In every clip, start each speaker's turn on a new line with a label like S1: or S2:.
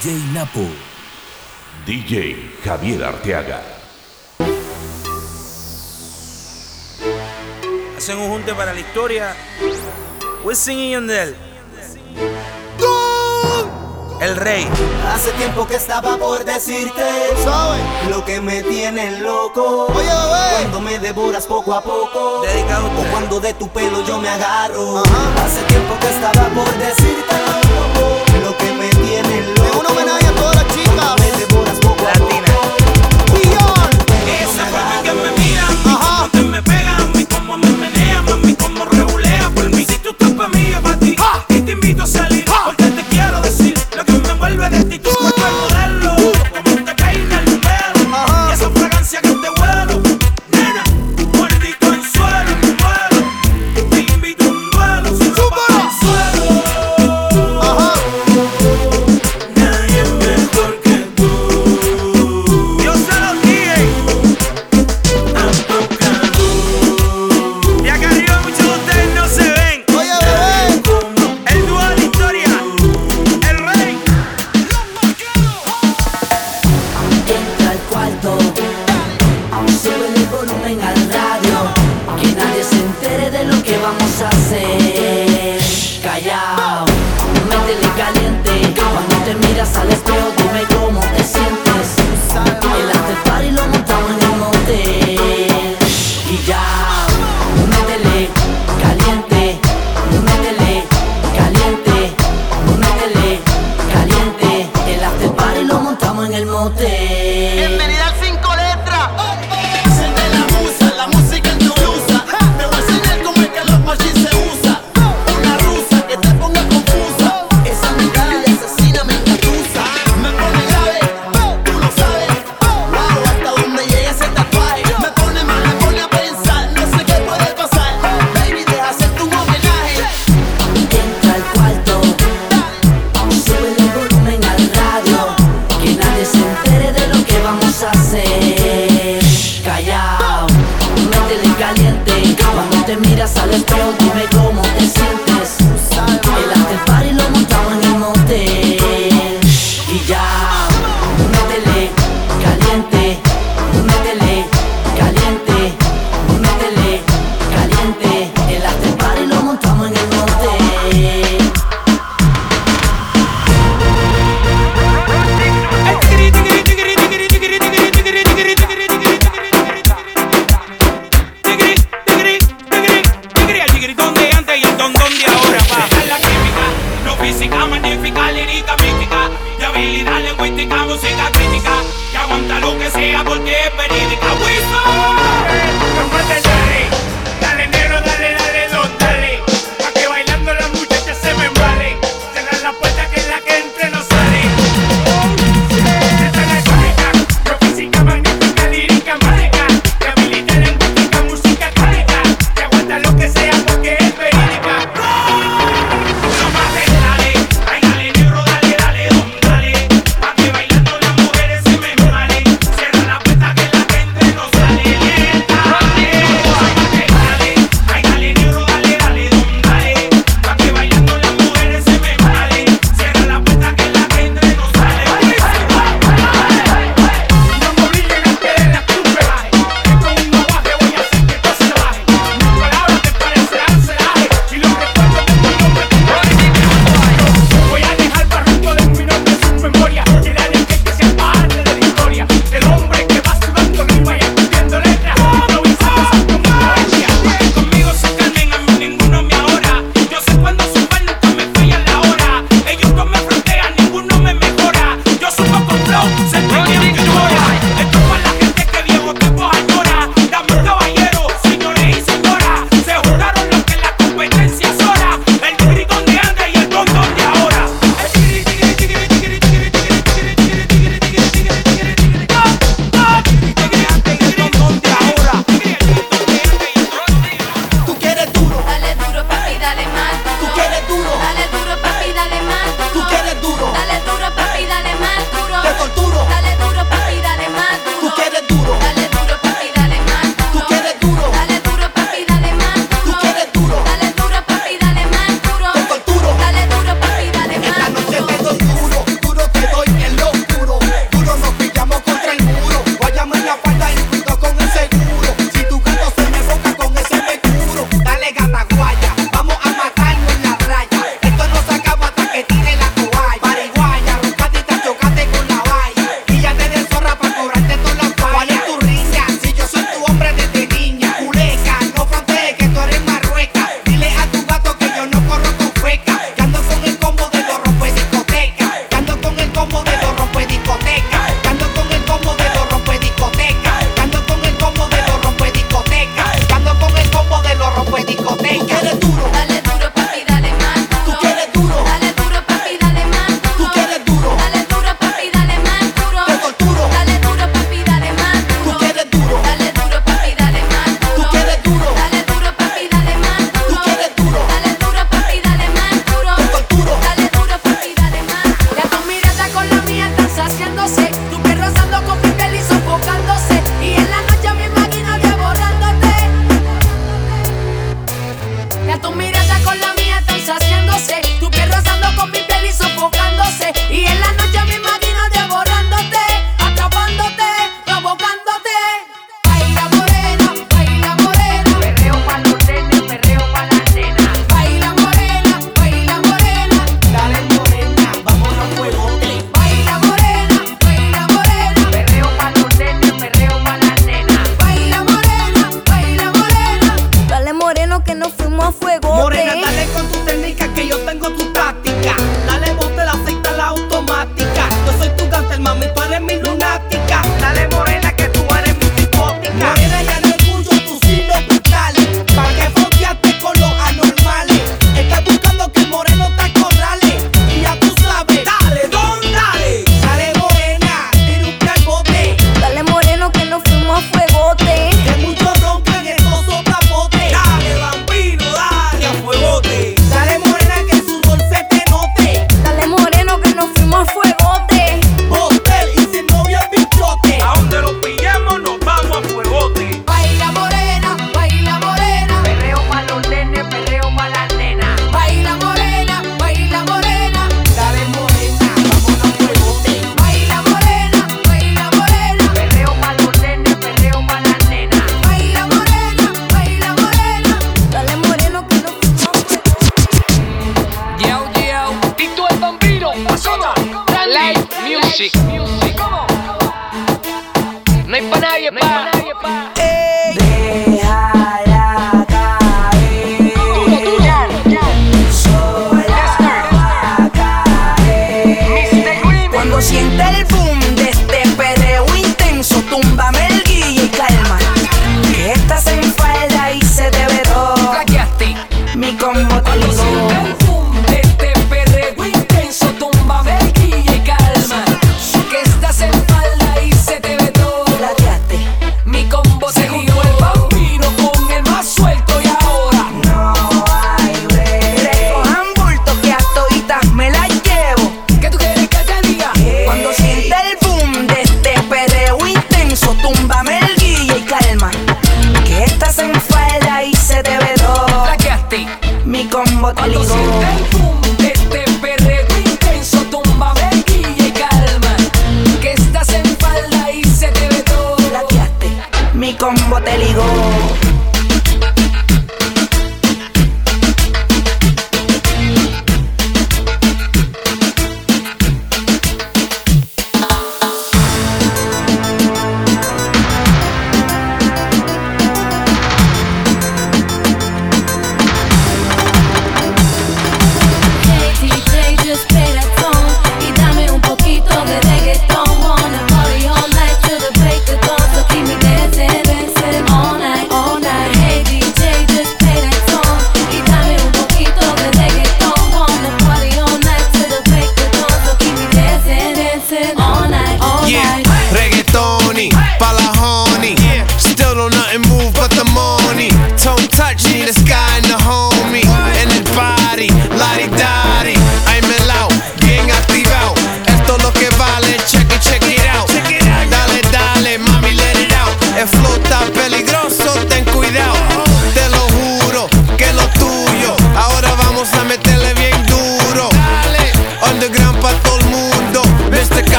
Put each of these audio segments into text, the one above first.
S1: DJ Napo.
S2: DJ Javier Arteaga.
S3: Hacen un junte para la historia. Wisin y Yandel. El rey.
S4: Hace tiempo que estaba por decirte ¿Sabe? lo que me tiene loco. Oye. Cuando me devoras poco a poco.
S3: Dedicado
S4: o cuando de tu pelo yo me agarro. Ajá. Hace tiempo que estaba por decirte não
S5: y na é todas las chicas.
S3: sale
S6: todo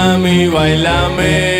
S4: mami,
S7: bailame. Bailame,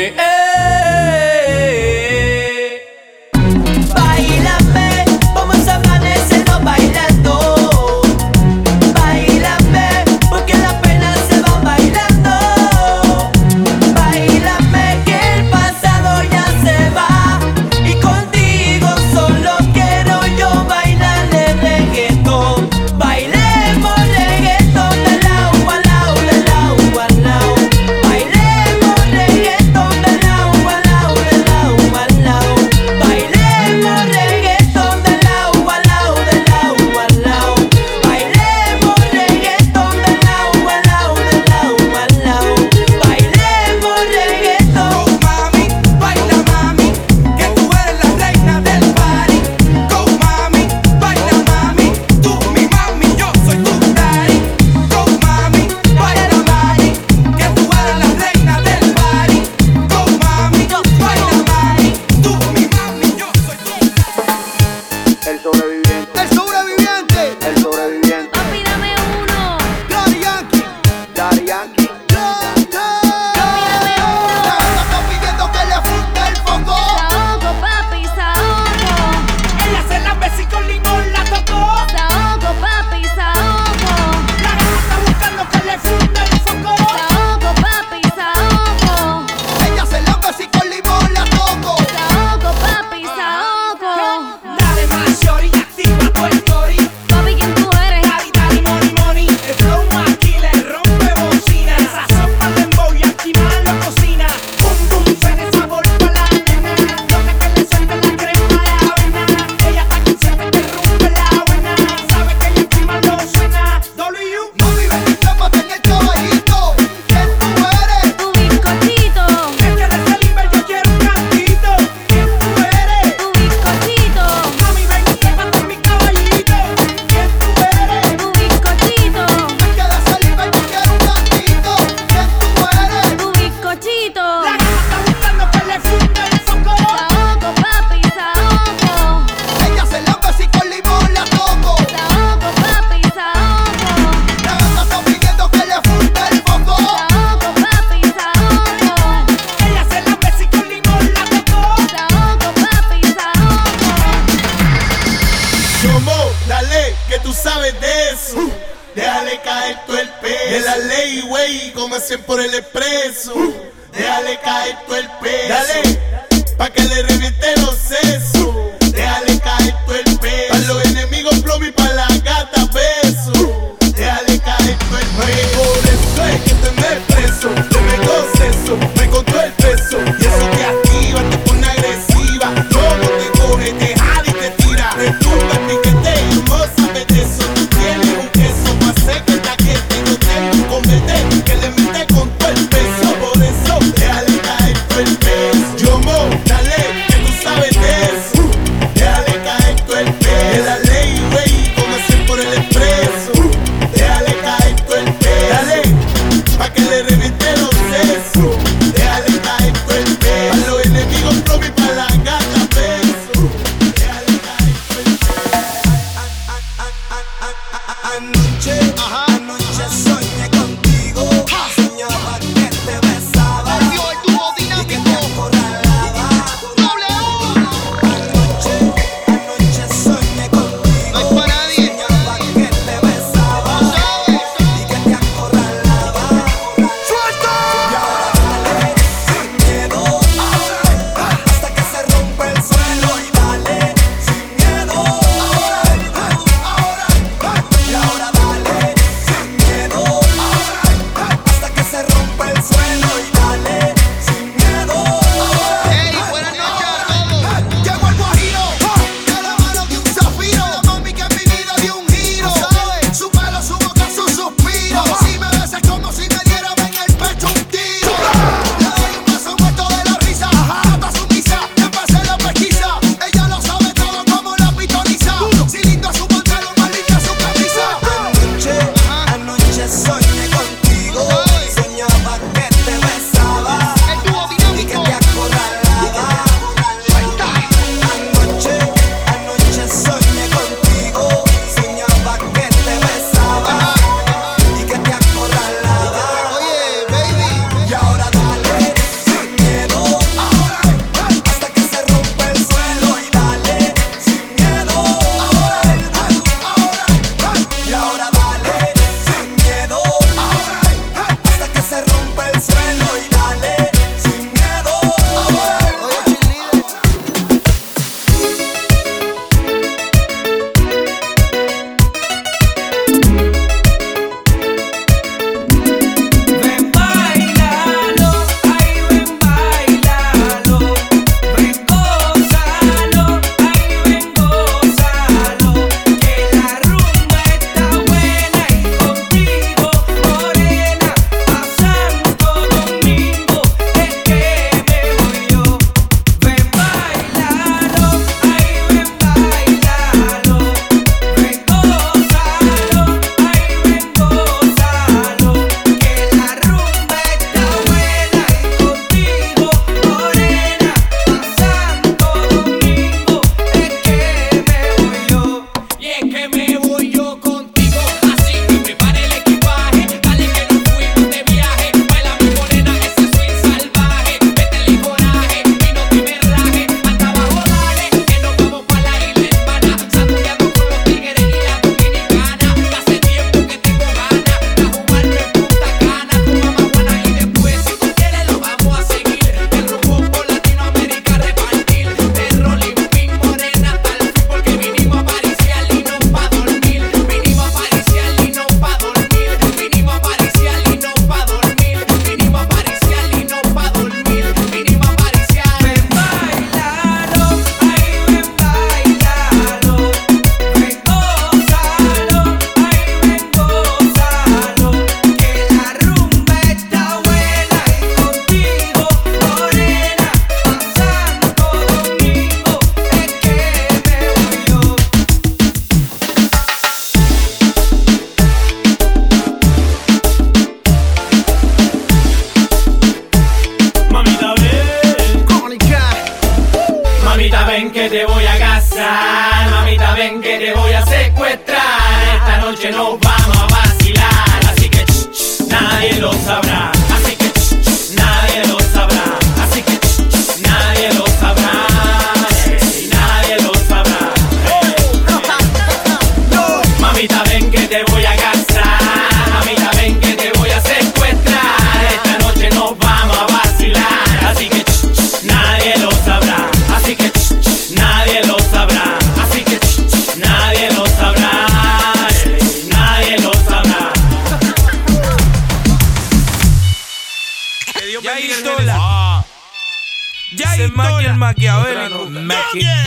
S8: maquiavélico.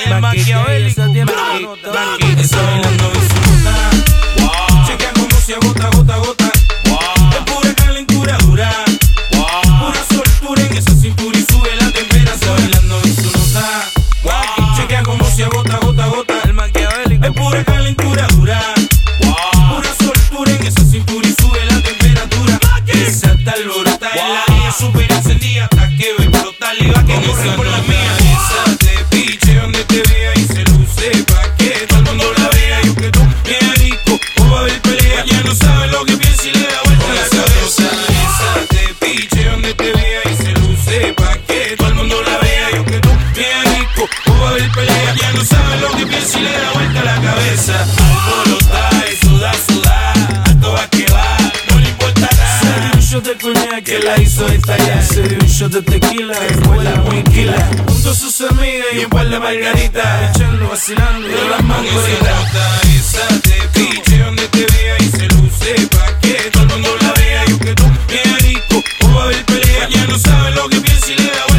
S8: El maquiavélico. Bailando de tequila, escuela muy quila. Junto a sus amigas y un par de margaritas, echando, vacilando de las mangoritas. Esa de piche donde te vea y se luce pa' que todo el mundo la vea. Y aunque tú quieras rico, o va a haber pelea, ya no sabes lo que piensa y le da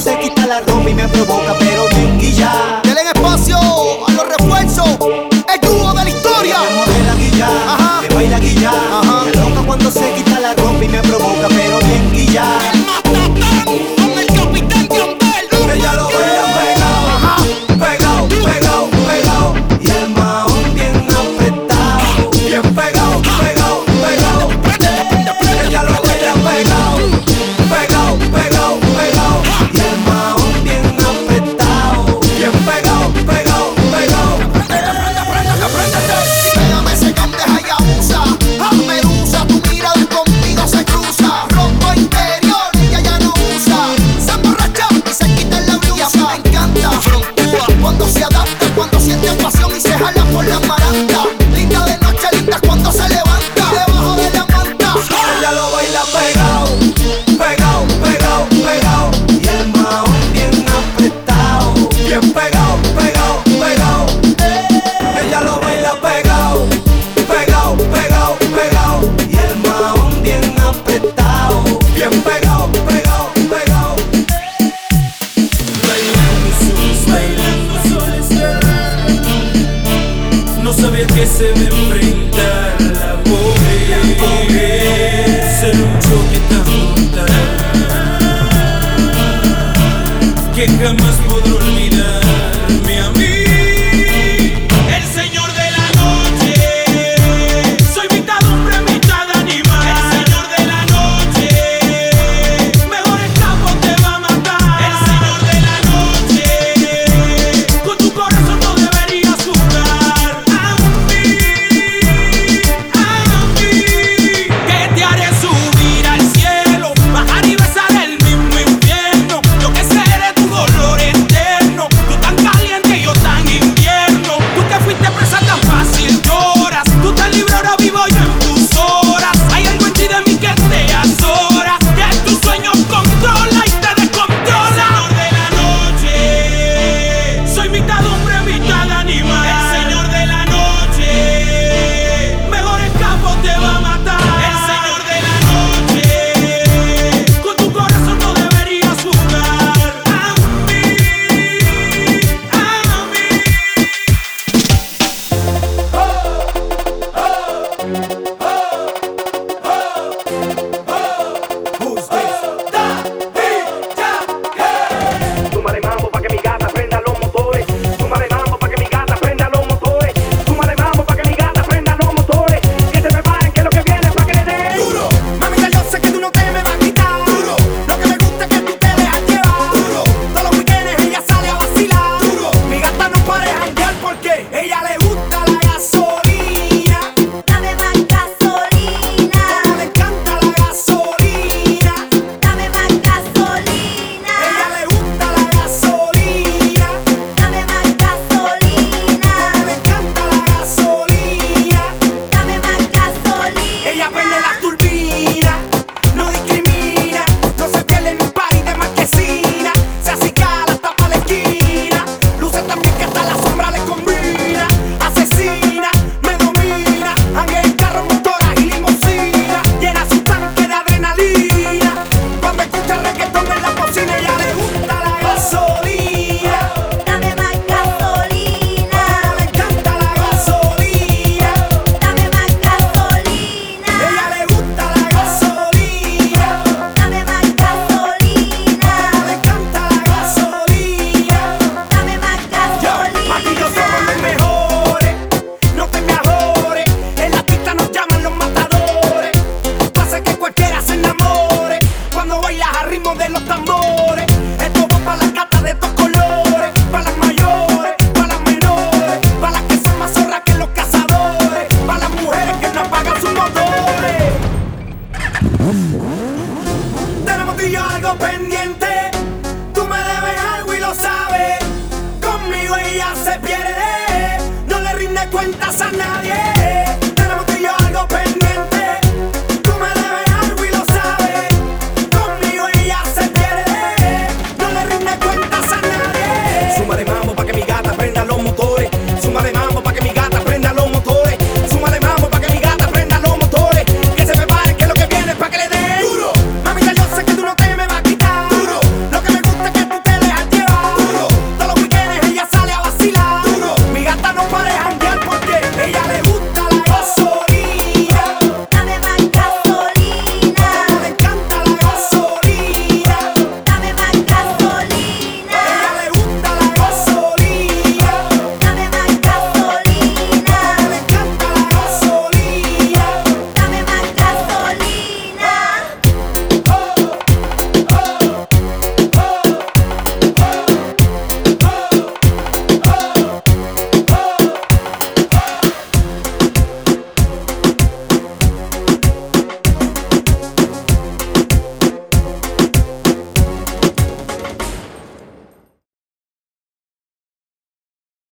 S4: se quita la ropa y me provoca, pero ven y
S9: ya.